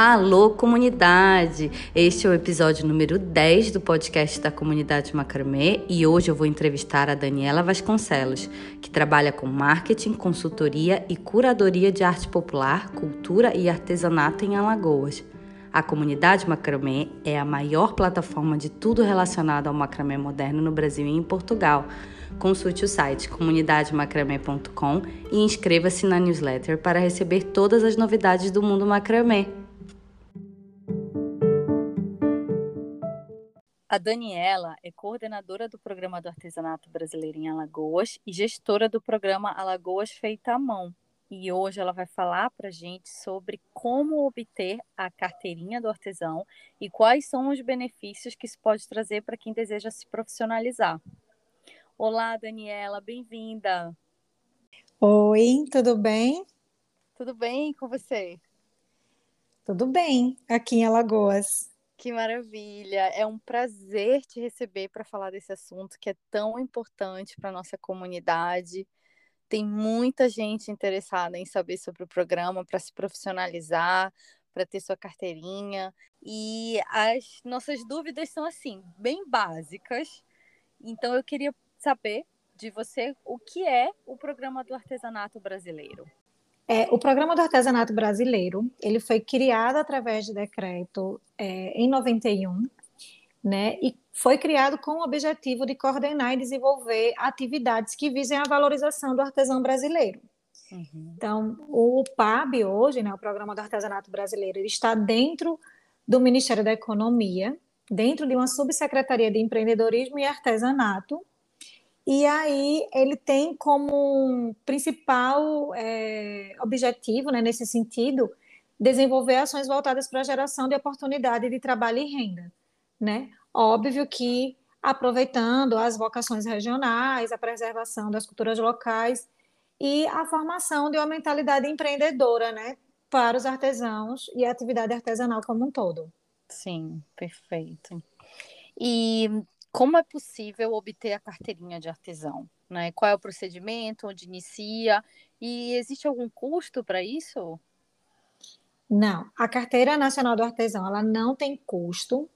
Alô, comunidade! Este é o episódio número 10 do podcast da comunidade Macramê e hoje eu vou entrevistar a Daniela Vasconcelos, que trabalha com marketing, consultoria e curadoria de arte popular, cultura e artesanato em Alagoas. A comunidade Macramê é a maior plataforma de tudo relacionado ao macramê moderno no Brasil e em Portugal. Consulte o site comunidademacramê.com e inscreva-se na newsletter para receber todas as novidades do mundo macramê. A Daniela é coordenadora do Programa do Artesanato Brasileiro em Alagoas e gestora do programa Alagoas Feita à Mão. E hoje ela vai falar para a gente sobre como obter a carteirinha do artesão e quais são os benefícios que isso pode trazer para quem deseja se profissionalizar. Olá, Daniela, bem-vinda. Oi, tudo bem? Tudo bem com você? Tudo bem, aqui em Alagoas. Que maravilha! É um prazer te receber para falar desse assunto que é tão importante para nossa comunidade. Tem muita gente interessada em saber sobre o programa para se profissionalizar, para ter sua carteirinha. E as nossas dúvidas são assim, bem básicas. Então eu queria saber de você o que é o programa do artesanato brasileiro. É, o Programa do Artesanato Brasileiro, ele foi criado através de decreto é, em 91, né, e foi criado com o objetivo de coordenar e desenvolver atividades que visem a valorização do artesão brasileiro. Uhum. Então, o PAB hoje, né, o Programa do Artesanato Brasileiro, ele está dentro do Ministério da Economia, dentro de uma subsecretaria de empreendedorismo e artesanato, e aí ele tem como principal é, objetivo, né, nesse sentido, desenvolver ações voltadas para a geração de oportunidade de trabalho e renda. Né? Óbvio que aproveitando as vocações regionais, a preservação das culturas locais e a formação de uma mentalidade empreendedora né, para os artesãos e a atividade artesanal como um todo. Sim, perfeito. E como é possível obter a carteirinha de artesão? Né? Qual é o procedimento, onde inicia? E existe algum custo para isso? Não, a Carteira Nacional do Artesão ela não tem custo.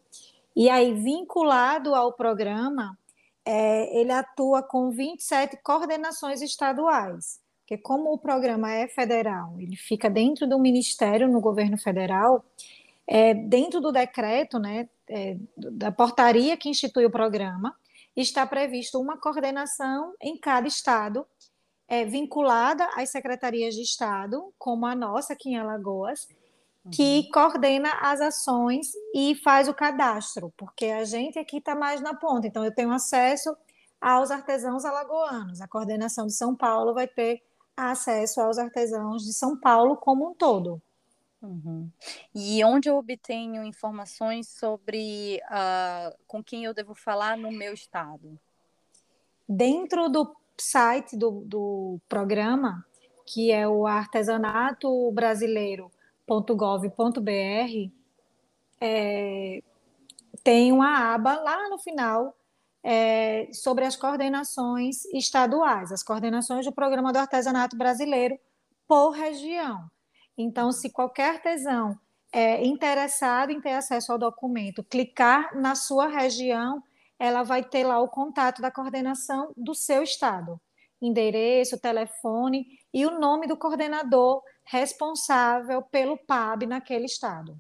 E aí, vinculado ao programa, é, ele atua com 27 coordenações estaduais. Porque como o programa é federal, ele fica dentro do Ministério, no governo federal, é, dentro do decreto, né, é, da portaria que institui o programa, está previsto uma coordenação em cada estado, é, vinculada às secretarias de Estado, como a nossa aqui em Alagoas, que uhum. coordena as ações e faz o cadastro, porque a gente aqui está mais na ponta, então eu tenho acesso aos artesãos alagoanos. A coordenação de São Paulo vai ter acesso aos artesãos de São Paulo como um todo. Uhum. E onde eu obtenho informações sobre uh, com quem eu devo falar no meu estado? Dentro do site do, do programa, que é o artesanatobrasileiro.gov.br, é, tem uma aba lá no final é, sobre as coordenações estaduais, as coordenações do Programa do Artesanato Brasileiro por região. Então, se qualquer artesão é interessado em ter acesso ao documento, clicar na sua região, ela vai ter lá o contato da coordenação do seu estado, endereço, telefone e o nome do coordenador responsável pelo PAB naquele estado.